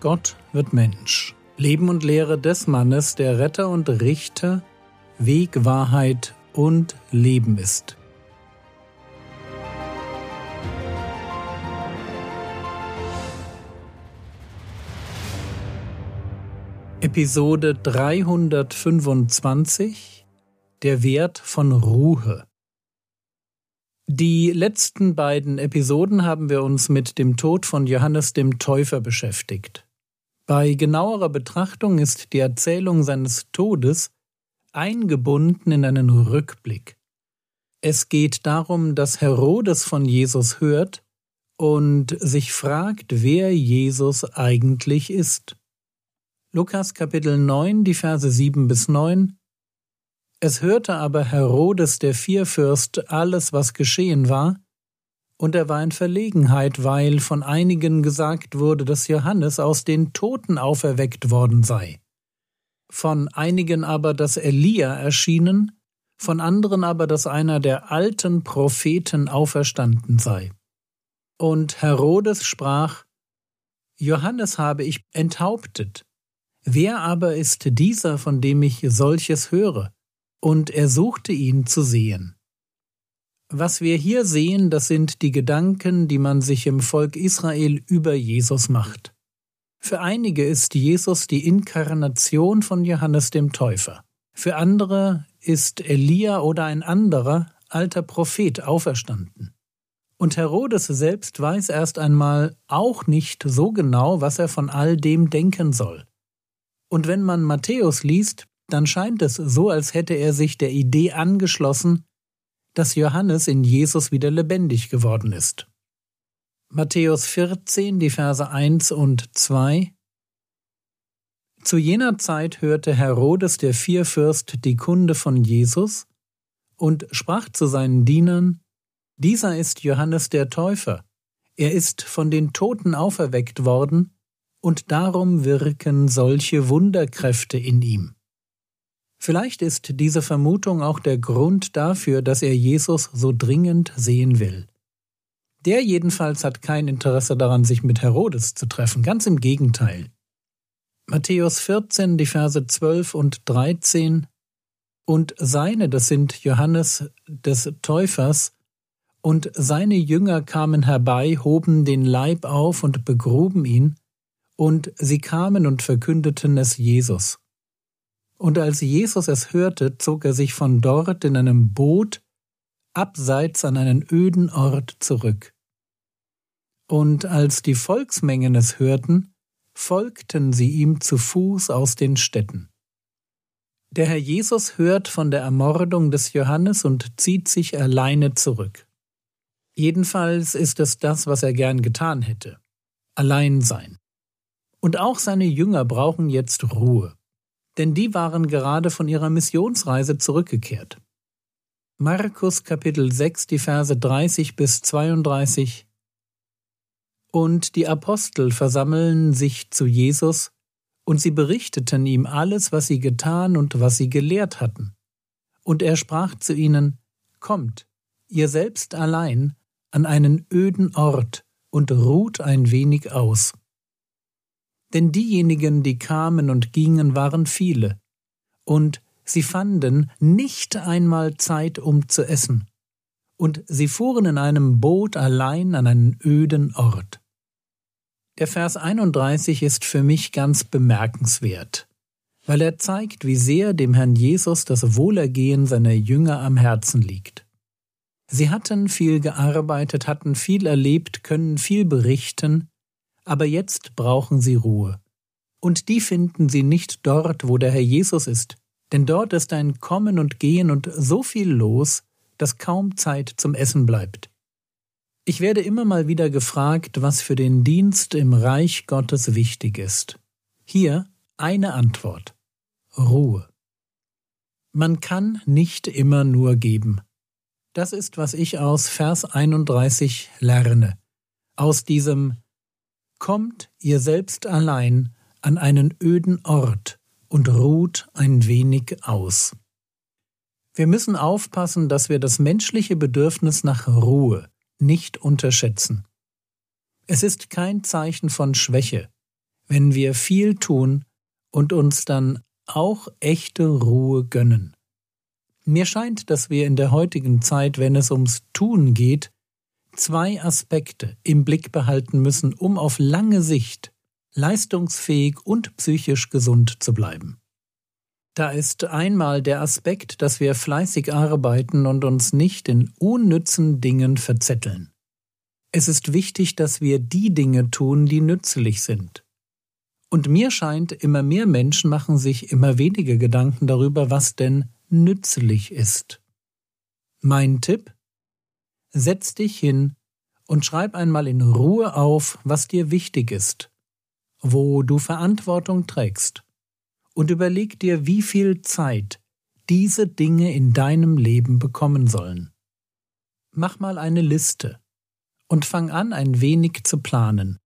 Gott wird Mensch. Leben und Lehre des Mannes, der Retter und Richter, Weg, Wahrheit und Leben ist. Episode 325 Der Wert von Ruhe Die letzten beiden Episoden haben wir uns mit dem Tod von Johannes dem Täufer beschäftigt. Bei genauerer Betrachtung ist die Erzählung seines Todes eingebunden in einen Rückblick. Es geht darum, dass Herodes von Jesus hört und sich fragt, wer Jesus eigentlich ist. Lukas Kapitel 9, die Verse 7 bis 9. Es hörte aber Herodes der Vierfürst alles, was geschehen war, und er war in Verlegenheit, weil von einigen gesagt wurde, dass Johannes aus den Toten auferweckt worden sei. Von einigen aber, dass Elia erschienen, von anderen aber, dass einer der alten Propheten auferstanden sei. Und Herodes sprach, Johannes habe ich enthauptet, Wer aber ist dieser, von dem ich solches höre? Und er suchte ihn zu sehen. Was wir hier sehen, das sind die Gedanken, die man sich im Volk Israel über Jesus macht. Für einige ist Jesus die Inkarnation von Johannes dem Täufer. Für andere ist Elia oder ein anderer alter Prophet auferstanden. Und Herodes selbst weiß erst einmal auch nicht so genau, was er von all dem denken soll. Und wenn man Matthäus liest, dann scheint es so, als hätte er sich der Idee angeschlossen, dass Johannes in Jesus wieder lebendig geworden ist. Matthäus 14, die Verse 1 und 2 Zu jener Zeit hörte Herodes der Vierfürst die Kunde von Jesus und sprach zu seinen Dienern, Dieser ist Johannes der Täufer, er ist von den Toten auferweckt worden, und darum wirken solche Wunderkräfte in ihm. Vielleicht ist diese Vermutung auch der Grund dafür, dass er Jesus so dringend sehen will. Der jedenfalls hat kein Interesse daran, sich mit Herodes zu treffen, ganz im Gegenteil. Matthäus 14, die Verse 12 und 13 Und seine, das sind Johannes des Täufers, und seine Jünger kamen herbei, hoben den Leib auf und begruben ihn, und sie kamen und verkündeten es Jesus. Und als Jesus es hörte, zog er sich von dort in einem Boot abseits an einen öden Ort zurück. Und als die Volksmengen es hörten, folgten sie ihm zu Fuß aus den Städten. Der Herr Jesus hört von der Ermordung des Johannes und zieht sich alleine zurück. Jedenfalls ist es das, was er gern getan hätte. Allein sein. Und auch seine Jünger brauchen jetzt Ruhe, denn die waren gerade von ihrer Missionsreise zurückgekehrt. Markus Kapitel 6, die Verse 30 bis 32 Und die Apostel versammeln sich zu Jesus, und sie berichteten ihm alles, was sie getan und was sie gelehrt hatten. Und er sprach zu ihnen, Kommt, ihr selbst allein, an einen öden Ort und ruht ein wenig aus denn diejenigen, die kamen und gingen, waren viele, und sie fanden nicht einmal Zeit, um zu essen, und sie fuhren in einem Boot allein an einen öden Ort. Der Vers 31 ist für mich ganz bemerkenswert, weil er zeigt, wie sehr dem Herrn Jesus das Wohlergehen seiner Jünger am Herzen liegt. Sie hatten viel gearbeitet, hatten viel erlebt, können viel berichten, aber jetzt brauchen sie Ruhe. Und die finden sie nicht dort, wo der Herr Jesus ist, denn dort ist ein Kommen und Gehen und so viel los, dass kaum Zeit zum Essen bleibt. Ich werde immer mal wieder gefragt, was für den Dienst im Reich Gottes wichtig ist. Hier eine Antwort. Ruhe. Man kann nicht immer nur geben. Das ist, was ich aus Vers 31 lerne. Aus diesem Kommt ihr selbst allein an einen öden Ort und ruht ein wenig aus. Wir müssen aufpassen, dass wir das menschliche Bedürfnis nach Ruhe nicht unterschätzen. Es ist kein Zeichen von Schwäche, wenn wir viel tun und uns dann auch echte Ruhe gönnen. Mir scheint, dass wir in der heutigen Zeit, wenn es ums Tun geht, zwei Aspekte im Blick behalten müssen, um auf lange Sicht leistungsfähig und psychisch gesund zu bleiben. Da ist einmal der Aspekt, dass wir fleißig arbeiten und uns nicht in unnützen Dingen verzetteln. Es ist wichtig, dass wir die Dinge tun, die nützlich sind. Und mir scheint, immer mehr Menschen machen sich immer weniger Gedanken darüber, was denn nützlich ist. Mein Tipp? Setz dich hin und schreib einmal in Ruhe auf, was dir wichtig ist, wo du Verantwortung trägst, und überleg dir, wie viel Zeit diese Dinge in deinem Leben bekommen sollen. Mach mal eine Liste und fang an, ein wenig zu planen.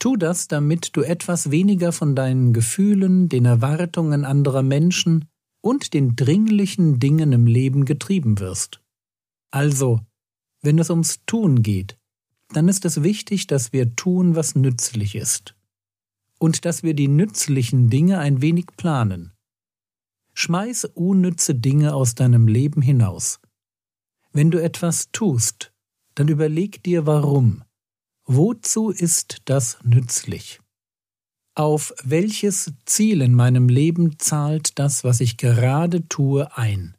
Tu das, damit du etwas weniger von deinen Gefühlen, den Erwartungen anderer Menschen und den dringlichen Dingen im Leben getrieben wirst. Also, wenn es ums Tun geht, dann ist es wichtig, dass wir tun, was nützlich ist. Und dass wir die nützlichen Dinge ein wenig planen. Schmeiß unnütze Dinge aus deinem Leben hinaus. Wenn du etwas tust, dann überleg dir warum. Wozu ist das nützlich? Auf welches Ziel in meinem Leben zahlt das, was ich gerade tue, ein?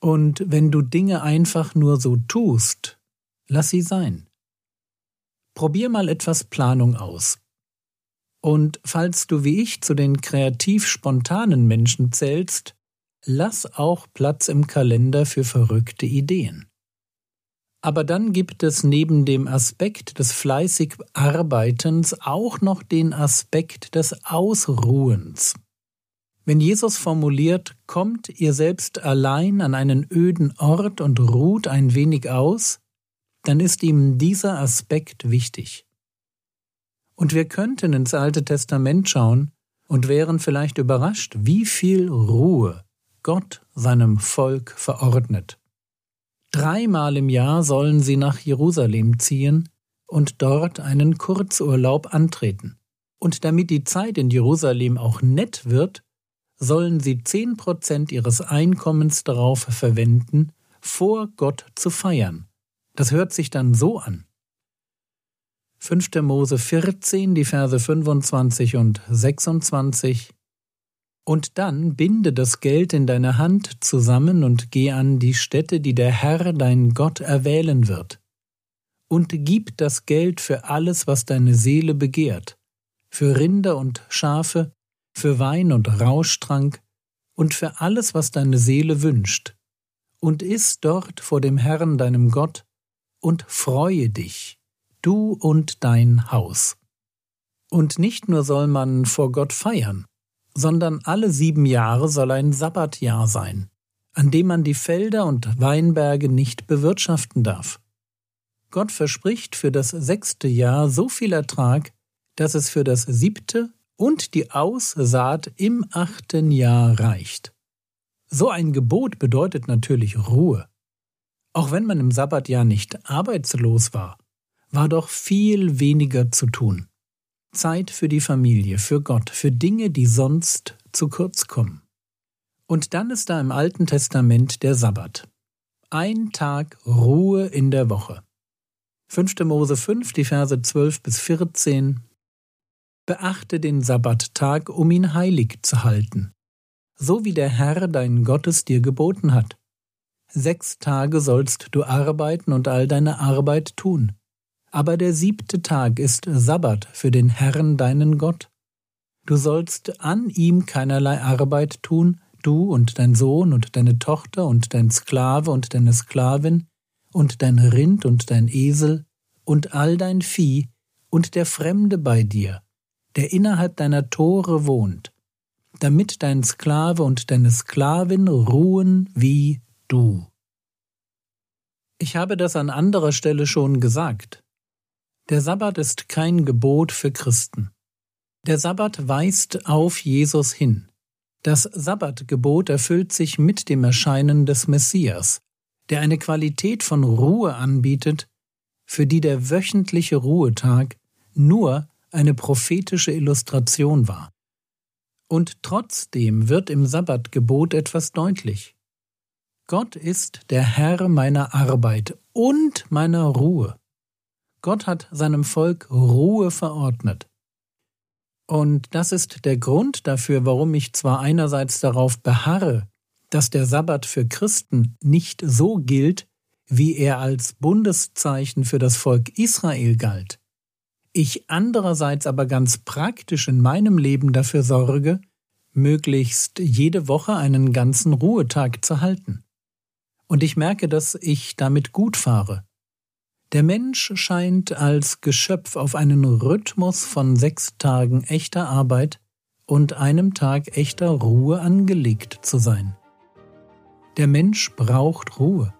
Und wenn du Dinge einfach nur so tust, lass sie sein. Probier mal etwas Planung aus. Und falls du wie ich zu den kreativ spontanen Menschen zählst, lass auch Platz im Kalender für verrückte Ideen. Aber dann gibt es neben dem Aspekt des fleißig Arbeitens auch noch den Aspekt des Ausruhens. Wenn Jesus formuliert, kommt ihr selbst allein an einen öden Ort und ruht ein wenig aus, dann ist ihm dieser Aspekt wichtig. Und wir könnten ins Alte Testament schauen und wären vielleicht überrascht, wie viel Ruhe Gott seinem Volk verordnet. Dreimal im Jahr sollen sie nach Jerusalem ziehen und dort einen Kurzurlaub antreten. Und damit die Zeit in Jerusalem auch nett wird, sollen sie zehn Prozent ihres Einkommens darauf verwenden, vor Gott zu feiern. Das hört sich dann so an. 5. Mose 14, die Verse 25 und 26 und dann binde das Geld in deine Hand zusammen und geh an die Stätte, die der Herr dein Gott erwählen wird. Und gib das Geld für alles, was deine Seele begehrt, für Rinder und Schafe, für Wein und Rauschtrank und für alles, was deine Seele wünscht. Und iss dort vor dem Herrn deinem Gott und freue dich, du und dein Haus. Und nicht nur soll man vor Gott feiern, sondern alle sieben Jahre soll ein Sabbatjahr sein, an dem man die Felder und Weinberge nicht bewirtschaften darf. Gott verspricht für das sechste Jahr so viel Ertrag, dass es für das siebte und die Aussaat im achten Jahr reicht. So ein Gebot bedeutet natürlich Ruhe. Auch wenn man im Sabbatjahr nicht arbeitslos war, war doch viel weniger zu tun. Zeit für die Familie, für Gott, für Dinge, die sonst zu kurz kommen. Und dann ist da im Alten Testament der Sabbat. Ein Tag Ruhe in der Woche. 5. Mose 5, die Verse 12 bis 14. Beachte den Sabbattag, um ihn heilig zu halten, so wie der Herr dein Gott es dir geboten hat. Sechs Tage sollst du arbeiten und all deine Arbeit tun aber der siebte Tag ist Sabbat für den Herrn deinen Gott. Du sollst an ihm keinerlei Arbeit tun, du und dein Sohn und deine Tochter und dein Sklave und deine Sklavin und dein Rind und dein Esel und all dein Vieh und der Fremde bei dir, der innerhalb deiner Tore wohnt, damit dein Sklave und deine Sklavin ruhen wie du. Ich habe das an anderer Stelle schon gesagt. Der Sabbat ist kein Gebot für Christen. Der Sabbat weist auf Jesus hin. Das Sabbatgebot erfüllt sich mit dem Erscheinen des Messias, der eine Qualität von Ruhe anbietet, für die der wöchentliche Ruhetag nur eine prophetische Illustration war. Und trotzdem wird im Sabbatgebot etwas deutlich. Gott ist der Herr meiner Arbeit und meiner Ruhe. Gott hat seinem Volk Ruhe verordnet. Und das ist der Grund dafür, warum ich zwar einerseits darauf beharre, dass der Sabbat für Christen nicht so gilt, wie er als Bundeszeichen für das Volk Israel galt, ich andererseits aber ganz praktisch in meinem Leben dafür sorge, möglichst jede Woche einen ganzen Ruhetag zu halten. Und ich merke, dass ich damit gut fahre. Der Mensch scheint als Geschöpf auf einen Rhythmus von sechs Tagen echter Arbeit und einem Tag echter Ruhe angelegt zu sein. Der Mensch braucht Ruhe.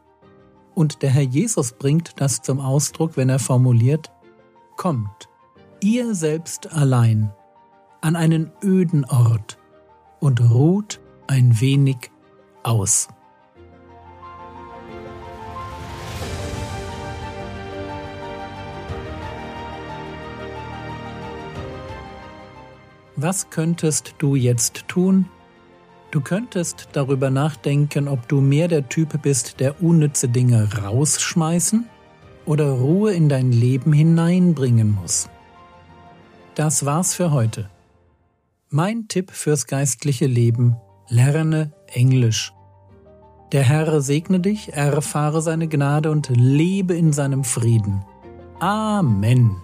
Und der Herr Jesus bringt das zum Ausdruck, wenn er formuliert, Kommt, ihr selbst allein, an einen öden Ort und ruht ein wenig aus. Was könntest du jetzt tun? Du könntest darüber nachdenken, ob du mehr der Typ bist, der unnütze Dinge rausschmeißen oder Ruhe in dein Leben hineinbringen muss. Das war's für heute. Mein Tipp fürs geistliche Leben, lerne Englisch. Der Herr segne dich, erfahre seine Gnade und lebe in seinem Frieden. Amen.